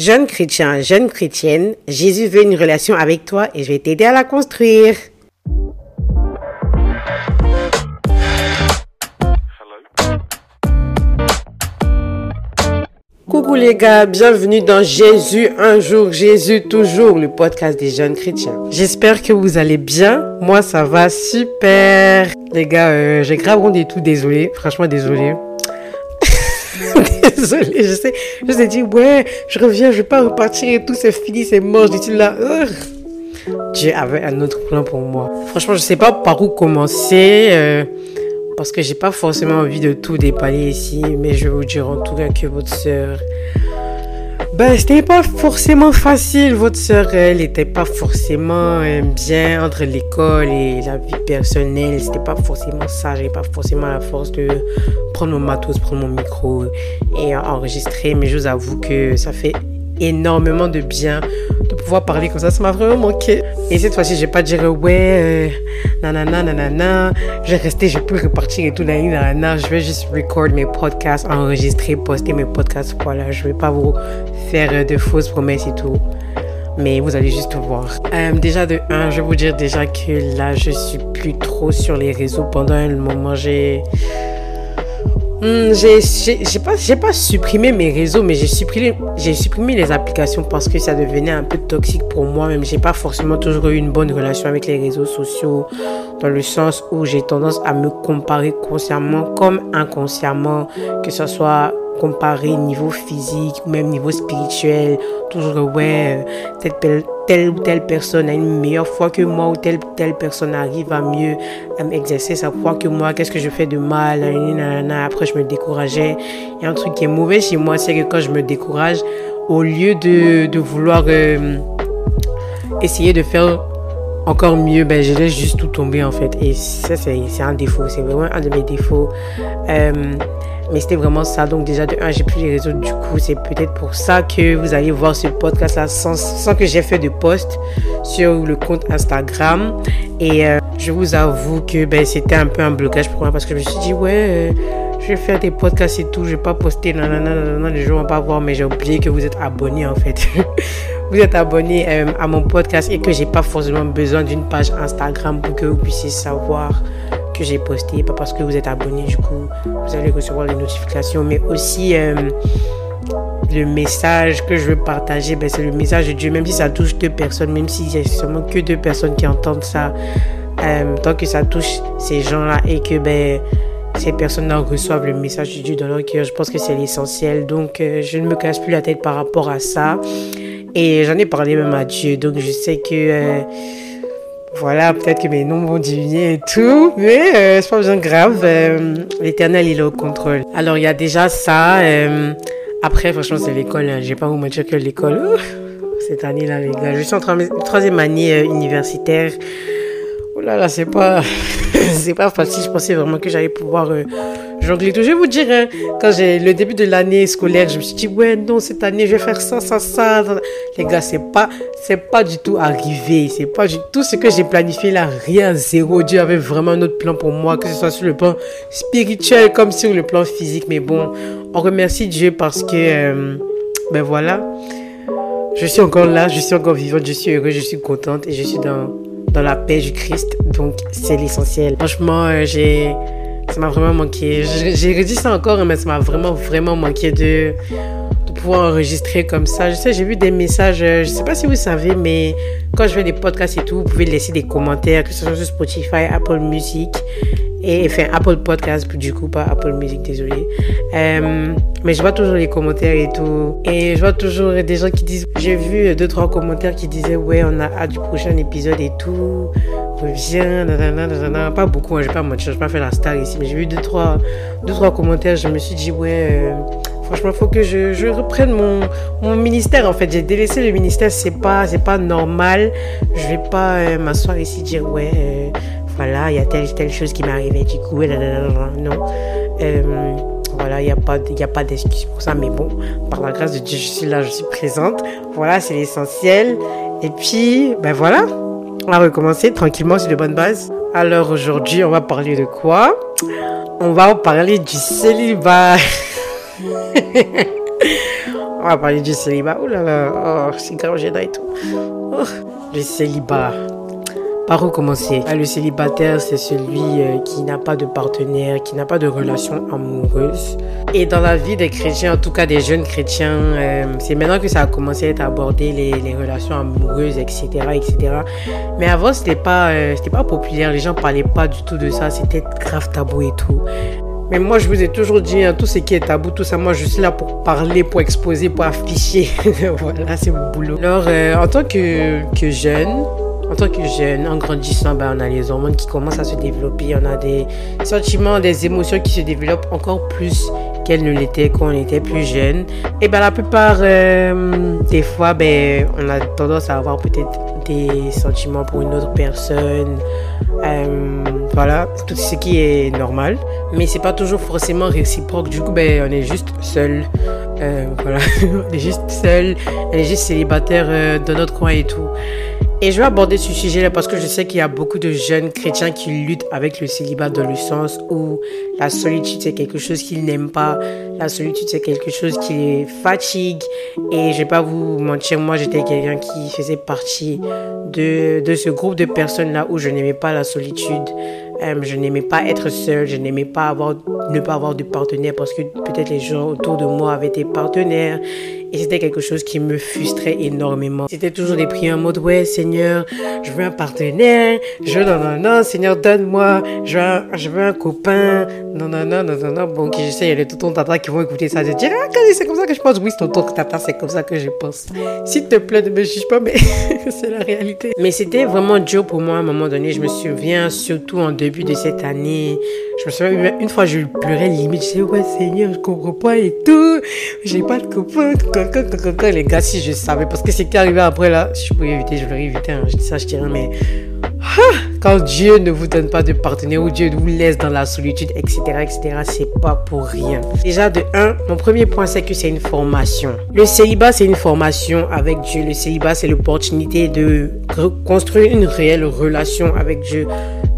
Jeune chrétien, jeune chrétienne, Jésus veut une relation avec toi et je vais t'aider à la construire. Coucou les gars, bienvenue dans Jésus un jour, Jésus toujours, le podcast des jeunes chrétiens. J'espère que vous allez bien. Moi, ça va super. Les gars, euh, j'ai grave rendu tout désolé. Franchement, désolé. désolé, je sais. Je vous ai dit, ouais, je reviens, je vais pas repartir et tout, c'est fini, c'est mort. Je dis là, Dieu avait un autre plan pour moi. Franchement, je sais pas par où commencer. Euh, parce que j'ai pas forcément envie de tout dépaler ici, mais je vais vous dire en tout cas que votre sœur, ben, c'était pas forcément facile. Votre sœur, elle était pas forcément euh, bien entre l'école et la vie personnelle. C'était pas forcément ça. J'avais pas forcément la force de prendre mon matos, prendre mon micro et enregistrer. Mais je vous avoue que ça fait énormément de bien de pouvoir parler comme ça. Ça m'a vraiment manqué. Et cette fois-ci, je vais pas dire ouais, euh, nanana, nanana, je vais rester, je peux repartir et tout, nanana, Je vais juste record mes podcasts, enregistrer, poster mes podcasts. Voilà, je vais pas vous faire de fausses promesses et tout. Mais vous allez juste voir. Euh, déjà de 1, je vais vous dire déjà que là, je suis plus trop sur les réseaux. Pendant un moment, j'ai Hmm, j'ai pas, pas supprimé mes réseaux, mais j'ai supprimé, supprimé les applications parce que ça devenait un peu toxique pour moi. Même j'ai pas forcément toujours eu une bonne relation avec les réseaux sociaux, dans le sens où j'ai tendance à me comparer consciemment comme inconsciemment, que ce soit comparé niveau physique même niveau spirituel. Toujours, ouais, telle, ou telle personne a une meilleure foi que moi ou telle telle personne arrive à mieux exercer sa foi que moi. Qu'est-ce que je fais de mal? Après, je me décourageais. Il y a un truc qui est mauvais chez moi, c'est que quand je me décourage, au lieu de, de vouloir euh, essayer de faire encore mieux, ben, je laisse juste tout tomber en fait. Et ça, c'est un défaut. C'est vraiment un de mes défauts. Euh, mais c'était vraiment ça. Donc déjà, de un, j'ai plus les réseaux. Du coup, c'est peut-être pour ça que vous allez voir ce podcast-là sans, sans, que j'ai fait de post sur le compte Instagram. Et euh, je vous avoue que ben, c'était un peu un blocage pour moi parce que je me suis dit, ouais, euh, je vais faire des podcasts et tout. Je vais pas poster, non, non, non, non, les gens vont pas voir. Mais j'ai oublié que vous êtes abonné en fait. vous êtes abonné euh, à mon podcast et que j'ai pas forcément besoin d'une page Instagram pour que vous puissiez savoir j'ai posté, pas parce que vous êtes abonné, du coup, vous allez recevoir les notifications, mais aussi euh, le message que je veux partager, ben, c'est le message de Dieu, même si ça touche deux personnes, même si c'est seulement que deux personnes qui entendent ça, euh, tant que ça touche ces gens-là et que ben, ces personnes-là reçoivent le message de Dieu dans leur cœur, je pense que c'est l'essentiel. Donc, euh, je ne me casse plus la tête par rapport à ça. Et j'en ai parlé même à Dieu, donc je sais que voilà, peut-être que mes noms vont diminuer et tout, mais euh, c'est pas besoin grave. Euh, L'éternel, il est au contrôle. Alors, il y a déjà ça. Euh, après, franchement, c'est l'école. Hein. Je vais pas vous mentir que l'école, cette année-là, les gars. Je suis en troisième année universitaire. Oh là là, c'est pas, c'est pas facile. Je pensais vraiment que j'allais pouvoir Je vais vous dire, hein, quand j'ai le début de l'année scolaire, je me suis dit, ouais, non, cette année, je vais faire ça, ça, ça. Les gars, c'est pas, c'est pas du tout arrivé. C'est pas du tout ce que j'ai planifié là. Rien, zéro. Dieu avait vraiment un autre plan pour moi, que ce soit sur le plan spirituel comme sur le plan physique. Mais bon, on remercie Dieu parce que, euh, ben voilà. Je suis encore là, je suis encore vivante, je suis heureuse, je suis contente et je suis dans dans la paix du Christ. Donc, c'est l'essentiel. Franchement, euh, j'ai, ça m'a vraiment manqué. J'ai redit ça encore, mais ça m'a vraiment, vraiment manqué de, pouvoir enregistrer comme ça. Je sais, j'ai vu des messages, euh, je sais pas si vous savez, mais quand je fais des podcasts et tout, vous pouvez laisser des commentaires, que ce soit sur Spotify, Apple Music et enfin Apple Podcast du coup pas Apple Music désolé euh, mais je vois toujours les commentaires et tout et je vois toujours des gens qui disent j'ai vu deux trois commentaires qui disaient ouais on a hâte du prochain épisode et tout reviens nanana, pas beaucoup hein, je pas vais pas faire la star ici mais j'ai vu deux trois deux trois commentaires je me suis dit ouais euh, franchement faut que je, je reprenne mon, mon ministère en fait j'ai délaissé le ministère c'est pas c'est pas normal je vais pas euh, m'asseoir ici dire ouais voilà, il y a telle, telle chose qui m'est arrivée, du coup, non. Euh, voilà, il n'y a pas, y a pas d'excuse pour ça, mais bon, par la grâce de Dieu, je suis là, je suis présente. Voilà, c'est l'essentiel. Et puis, ben voilà, on va recommencer tranquillement sur de bonnes bases. Alors aujourd'hui, on va parler de quoi? On va parler du célibat. On va parler du célibat. Oh là là, oh, c'est grave gênant et tout. Oh, le célibat. Par où commencer ah, Le célibataire, c'est celui euh, qui n'a pas de partenaire, qui n'a pas de relation amoureuse. Et dans la vie des chrétiens, en tout cas des jeunes chrétiens, euh, c'est maintenant que ça a commencé à être abordé, les, relations amoureuses, etc. etc. Mais avant, c'était pas, euh, pas populaire, les gens parlaient pas du tout de ça, c'était grave tabou et tout. Mais moi, je vous ai toujours dit, hein, tout ce qui est tabou, tout ça, moi, je suis là pour parler, pour exposer, pour afficher. voilà, c'est mon boulot. Alors, en tant que jeune, en tant que jeune, en grandissant, ben, on a les hormones qui commencent à se développer, on a des sentiments, des émotions qui se développent encore plus qu'elles ne l'étaient quand on était plus jeune. Et ben la plupart euh, des fois, ben, on a tendance à avoir peut-être des sentiments pour une autre personne. Euh, voilà, tout ce qui est normal. Mais c'est pas toujours forcément réciproque. Du coup, ben, on est juste seul. Euh, voilà, on est juste seul. On est juste célibataire dans notre coin et tout. Et je vais aborder ce sujet-là parce que je sais qu'il y a beaucoup de jeunes chrétiens qui luttent avec le célibat dans le sens où la solitude c'est quelque chose qu'ils n'aiment pas, la solitude c'est quelque chose qui les fatigue. Et je vais pas vous mentir, moi j'étais quelqu'un qui faisait partie de, de ce groupe de personnes-là où je n'aimais pas la solitude. Euh, je n'aimais pas être seul, je n'aimais pas avoir, ne pas avoir de partenaire parce que peut-être les gens autour de moi avaient des partenaires et c'était quelque chose qui me frustrait énormément. C'était toujours des prières en mode, ouais, Seigneur, je veux un partenaire, je non, non, non, Seigneur, donne-moi, je veux un, copain, non, non, non, non, non. Bon, qui je sais, il y a les tontons tata qui vont écouter ça, je dire, ah, c'est comme ça que je pense, oui, tonton tata, c'est comme ça que je pense. S'il te plaît, ne me juge pas, mais c'est la réalité. Mais c'était vraiment dur pour moi à un moment donné, je me souviens, surtout en début de cette année, je me souviens, une fois, je pleurais limite, je disais, ouais, Seigneur, je comprends pas et tout, j'ai pas de copain, les gars, si je savais, parce que c'est qui arrivé après là, si je pouvais éviter, je l'aurais évité. Hein. Je dis ça, je dirais, mais ah, quand Dieu ne vous donne pas de partenaire ou Dieu vous laisse dans la solitude, etc., etc., c'est pas pour rien. Déjà, de un, mon premier point, c'est que c'est une formation. Le célibat, c'est une formation avec Dieu. Le célibat, c'est l'opportunité de construire une réelle relation avec Dieu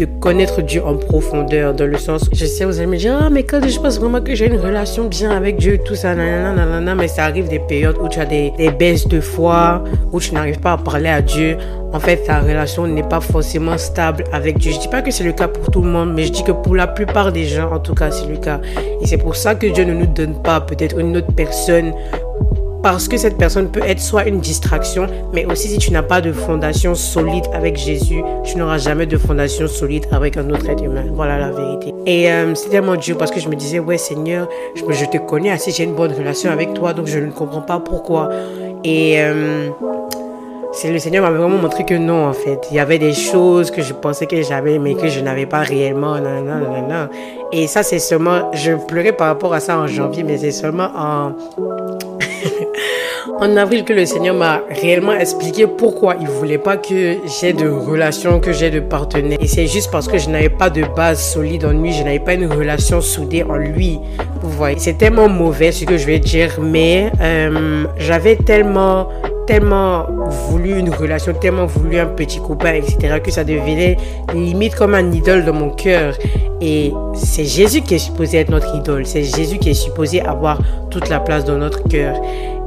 de connaître Dieu en profondeur, dans le sens, je sais, vous allez me dire, ah, mais quand je pense vraiment que j'ai une relation bien avec Dieu, tout ça, nanana, nanana, mais ça arrive des périodes où tu as des baisses de foi, où tu n'arrives pas à parler à Dieu. En fait, ta relation n'est pas forcément stable avec Dieu. Je dis pas que c'est le cas pour tout le monde, mais je dis que pour la plupart des gens, en tout cas, c'est le cas. Et c'est pour ça que Dieu ne nous donne pas peut-être une autre personne parce que cette personne peut être soit une distraction, mais aussi si tu n'as pas de fondation solide avec Jésus, tu n'auras jamais de fondation solide avec un autre être humain. Voilà la vérité. Et euh, c'était tellement dur parce que je me disais, ouais Seigneur, je, je te connais assez, j'ai une bonne relation avec toi, donc je ne comprends pas pourquoi. Et euh, c'est le Seigneur m'avait vraiment montré que non, en fait. Il y avait des choses que je pensais que j'avais, mais que je n'avais pas réellement. Non, non, non, non. Et ça, c'est seulement, je pleurais par rapport à ça en janvier, mais c'est seulement en, en avril que le Seigneur m'a réellement expliqué pourquoi il voulait pas que j'ai de relation, que j'ai de partenaire. Et c'est juste parce que je n'avais pas de base solide en lui, je n'avais pas une relation soudée en lui. Vous voyez, c'est tellement mauvais ce que je vais dire, mais euh, j'avais tellement tellement voulu une relation, tellement voulu un petit copain, etc., que ça devenait limite comme un idole dans mon cœur. Et c'est Jésus qui est supposé être notre idole. C'est Jésus qui est supposé avoir toute la place dans notre cœur.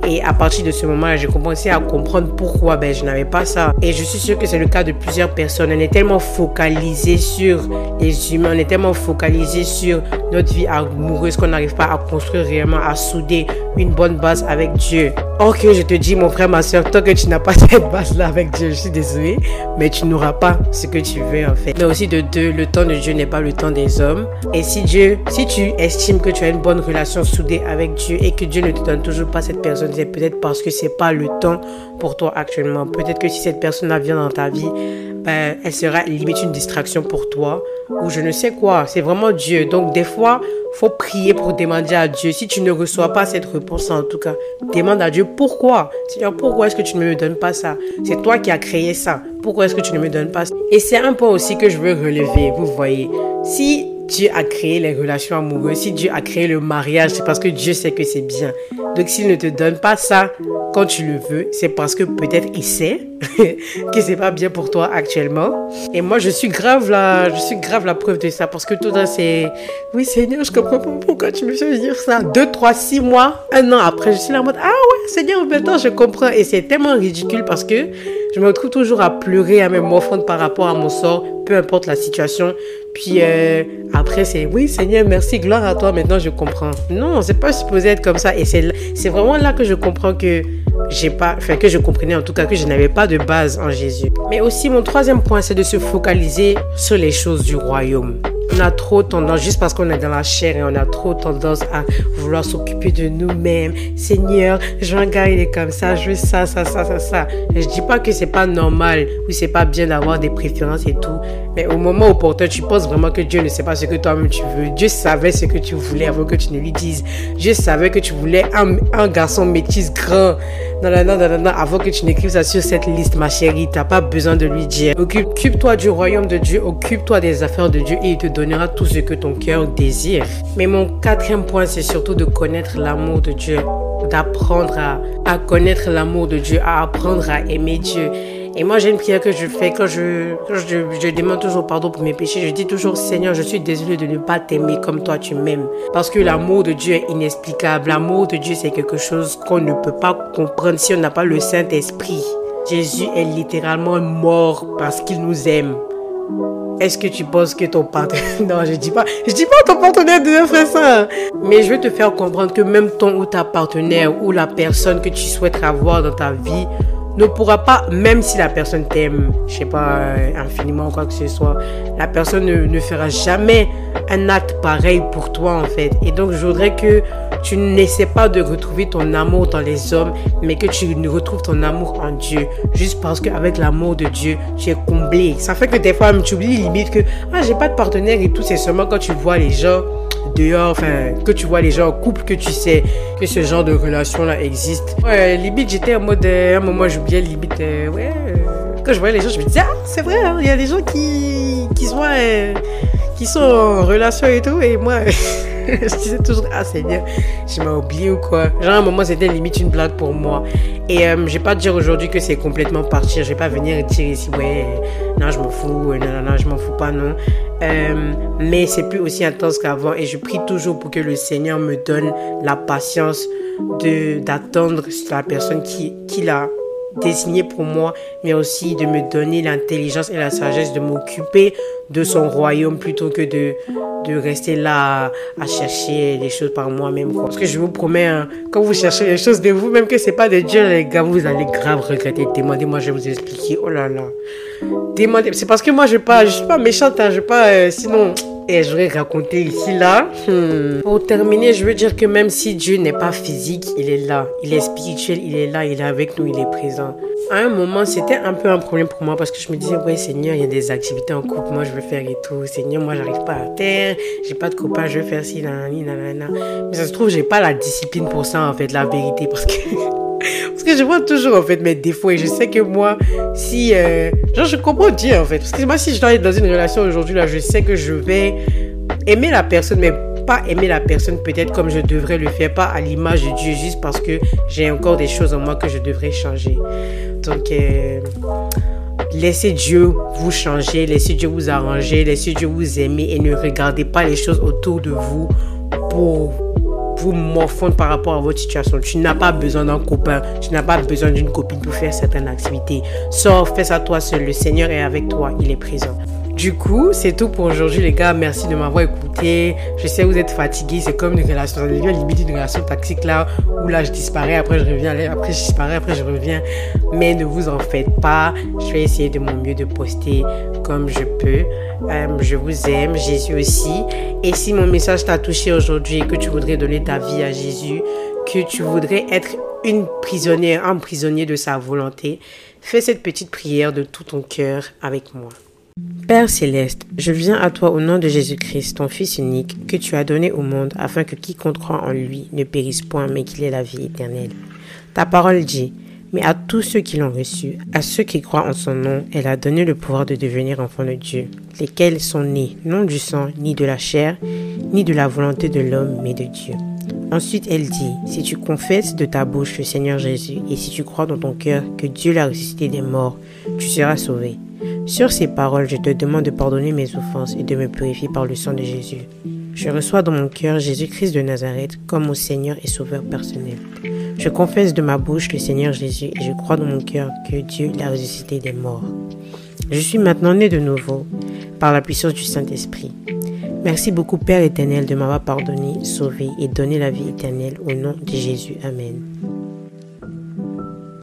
Et à partir de ce moment-là, j'ai commencé à comprendre pourquoi ben, je n'avais pas ça. Et je suis sûr que c'est le cas de plusieurs personnes. On est tellement focalisé sur les humains, on est tellement focalisé sur notre vie amoureuse qu'on n'arrive pas à construire réellement, à souder une bonne base avec Dieu. Or que je te dis, mon frère, ma soeur, tant que tu n'as pas cette base-là avec Dieu, je suis désolé, mais tu n'auras pas ce que tu veux en fait. Mais aussi de deux, le temps de Dieu n'est pas le temps des hommes. Et si Dieu, si tu estimes que tu as une bonne relation soudée avec Dieu et que Dieu ne te donne toujours pas cette personne, c'est peut-être parce que c'est pas le temps pour toi actuellement. Peut-être que si cette personne-là vient dans ta vie, ben, elle sera limite une distraction pour toi ou je ne sais quoi. C'est vraiment Dieu. Donc des fois, faut prier pour demander à Dieu. Si tu ne reçois pas cette réponse, en tout cas, demande à Dieu pourquoi. Seigneur, pourquoi est-ce que tu ne me donnes pas ça? C'est toi qui as créé ça. Pourquoi est-ce que tu ne me donnes pas ça? Et c'est un point aussi que je veux relever. Vous voyez, si Dieu a créé les relations amoureuses, si Dieu a créé le mariage, c'est parce que Dieu sait que c'est bien. Donc s'il ne te donne pas ça quand tu le veux, c'est parce que peut-être il sait que c'est pas bien pour toi actuellement. Et moi, je suis grave la, je suis grave la preuve de ça parce que tout ça, c'est, oui, Seigneur, je comprends pas pourquoi tu me fais dire ça. Deux, trois, six mois, un an après, je suis là en mode, ah ouais, Seigneur, maintenant je comprends. Et c'est tellement ridicule parce que je me retrouve toujours à pleurer, à me morfondre par rapport à mon sort, peu importe la situation. Puis euh, après, c'est oui, Seigneur, merci, gloire à toi, maintenant je comprends. Non, c'est pas supposé être comme ça. Et c'est vraiment là que je comprends que j'ai pas, enfin, que je comprenais en tout cas que je n'avais pas de base en Jésus. Mais aussi, mon troisième point, c'est de se focaliser sur les choses du royaume on a trop tendance, juste parce qu'on est dans la chair et on a trop tendance à vouloir s'occuper de nous-mêmes. Seigneur, Jean gars, il est comme ça, je veux ça, ça, ça, ça, ça. Et je dis pas que c'est pas normal ou c'est pas bien d'avoir des préférences et tout. Mais au moment opportun, tu penses vraiment que Dieu ne sait pas ce que toi-même tu veux. Dieu savait ce que tu voulais avant que tu ne lui dises. Dieu savait que tu voulais un, un garçon métis grand. Non, non, non, non, non, avant que tu n'écrives ça sur cette liste, ma chérie, tu n'as pas besoin de lui dire. Occupe-toi du royaume de Dieu, occupe-toi des affaires de Dieu et il te donnera tout ce que ton cœur désire. Mais mon quatrième point, c'est surtout de connaître l'amour de Dieu, d'apprendre à, connaître l'amour de Dieu, à apprendre à aimer Dieu. Et moi, j'ai une prière que je fais quand je, je, je, demande toujours pardon pour mes péchés. Je dis toujours, Seigneur, je suis désolé de ne pas t'aimer comme toi tu m'aimes. Parce que l'amour de Dieu est inexplicable. L'amour de Dieu, c'est quelque chose qu'on ne peut pas comprendre si on n'a pas le Saint-Esprit. Jésus est littéralement mort parce qu'il nous aime. Est-ce que tu penses que ton partenaire... Non, je dis pas, je dis pas ton partenaire de frère ça. Mais je vais te faire comprendre que même ton ou ta partenaire ou la personne que tu souhaites avoir dans ta vie ne pourra pas, même si la personne t'aime, je sais pas, euh, infiniment ou quoi que ce soit, la personne ne, ne, fera jamais un acte pareil pour toi en fait. Et donc je voudrais que tu n'essaies pas de retrouver ton amour dans les hommes, mais que tu retrouves ton amour en Dieu. Juste parce qu'avec l'amour de Dieu, tu es comblé. Ça fait que des fois, tu oublies limite que, ah, j'ai pas de partenaire et tout, c'est seulement quand tu vois les gens dehors, enfin, que tu vois les gens en couple, que tu sais que ce genre de relation-là existe. Ouais, limite, j'étais en mode, euh, à un moment, j'oubliais limite, euh, ouais, euh, quand je voyais les gens, je me disais, ah, c'est vrai, hein, il y a des gens qui, qui sont, qui sont en relation et tout, et moi, je disais toujours, ah Seigneur, je m'ai oublié ou quoi? Genre, à un moment, c'était limite une blague pour moi. Et euh, je vais pas dire aujourd'hui que c'est complètement partir. Je vais pas venir dire ici, ouais, non, je m'en fous, non, non, non, je m'en fous pas, non. Euh, mais c'est plus aussi intense qu'avant. Et je prie toujours pour que le Seigneur me donne la patience d'attendre la personne qui, qui l'a désigné pour moi, mais aussi de me donner l'intelligence et la sagesse de m'occuper de son royaume plutôt que de, de rester là à, chercher les choses par moi-même. Parce que je vous promets, hein, quand vous cherchez les choses de vous, même que c'est pas de Dieu, les gars, vous allez grave regretter. Demandez-moi, je vais vous expliquer. Oh là là. Demandez. C'est parce que moi, je ne suis pas méchante, hein, je pas. Euh, sinon. Et je vais raconter ici, là. Hmm. Pour terminer, je veux dire que même si Dieu n'est pas physique, il est là. Il est spirituel, il est là, il est avec nous, il est présent. À un moment, c'était un peu un problème pour moi parce que je me disais, ouais, Seigneur, il y a des activités en couple, moi je veux faire et tout. Seigneur, moi j'arrive pas à terre, j'ai pas de copain, je veux faire ci, nanani, nanana. Mais ça se trouve, j'ai pas la discipline pour ça, en fait, la vérité. Parce que. Parce que je vois toujours en fait mes défauts et je sais que moi, si. Euh, genre, je comprends Dieu en fait. Parce que moi, si je dois être dans une relation aujourd'hui, là, je sais que je vais aimer la personne, mais pas aimer la personne peut-être comme je devrais le faire, pas à l'image de Dieu, juste parce que j'ai encore des choses en moi que je devrais changer. Donc, euh, laissez Dieu vous changer, laissez Dieu vous arranger, laissez Dieu vous aimer et ne regardez pas les choses autour de vous pour vous morfondre par rapport à votre situation. Tu n'as pas besoin d'un copain, tu n'as pas besoin d'une copine pour faire certaines activités. Sors, fais ça toi seul. Le Seigneur est avec toi, il est présent. Du coup, c'est tout pour aujourd'hui, les gars. Merci de m'avoir écouté. Je sais, vous êtes fatigués. C'est comme une relation. Ça devient limite une relation toxique là, où là, je disparais, après je reviens, après je disparais, après je reviens. Mais ne vous en faites pas. Je vais essayer de mon mieux de poster comme je peux. Euh, je vous aime, Jésus aussi. Et si mon message t'a touché aujourd'hui et que tu voudrais donner ta vie à Jésus, que tu voudrais être une prisonnière, un prisonnier de sa volonté, fais cette petite prière de tout ton cœur avec moi. Père céleste, je viens à toi au nom de Jésus-Christ, ton Fils unique, que tu as donné au monde, afin que quiconque croit en lui ne périsse point, mais qu'il ait la vie éternelle. Ta parole dit, mais à tous ceux qui l'ont reçu, à ceux qui croient en son nom, elle a donné le pouvoir de devenir enfants de Dieu, lesquels sont nés non du sang, ni de la chair, ni de la volonté de l'homme, mais de Dieu. Ensuite, elle dit, si tu confesses de ta bouche le Seigneur Jésus et si tu crois dans ton cœur que Dieu l'a ressuscité des morts, tu seras sauvé. Sur ces paroles, je te demande de pardonner mes offenses et de me purifier par le sang de Jésus. Je reçois dans mon cœur Jésus-Christ de Nazareth comme mon Seigneur et Sauveur personnel. Je confesse de ma bouche le Seigneur Jésus et je crois dans mon cœur que Dieu l'a ressuscité des morts. Je suis maintenant né de nouveau par la puissance du Saint-Esprit. Merci beaucoup Père éternel de m'avoir pardonné, sauvé et donné la vie éternelle au nom de Jésus. Amen.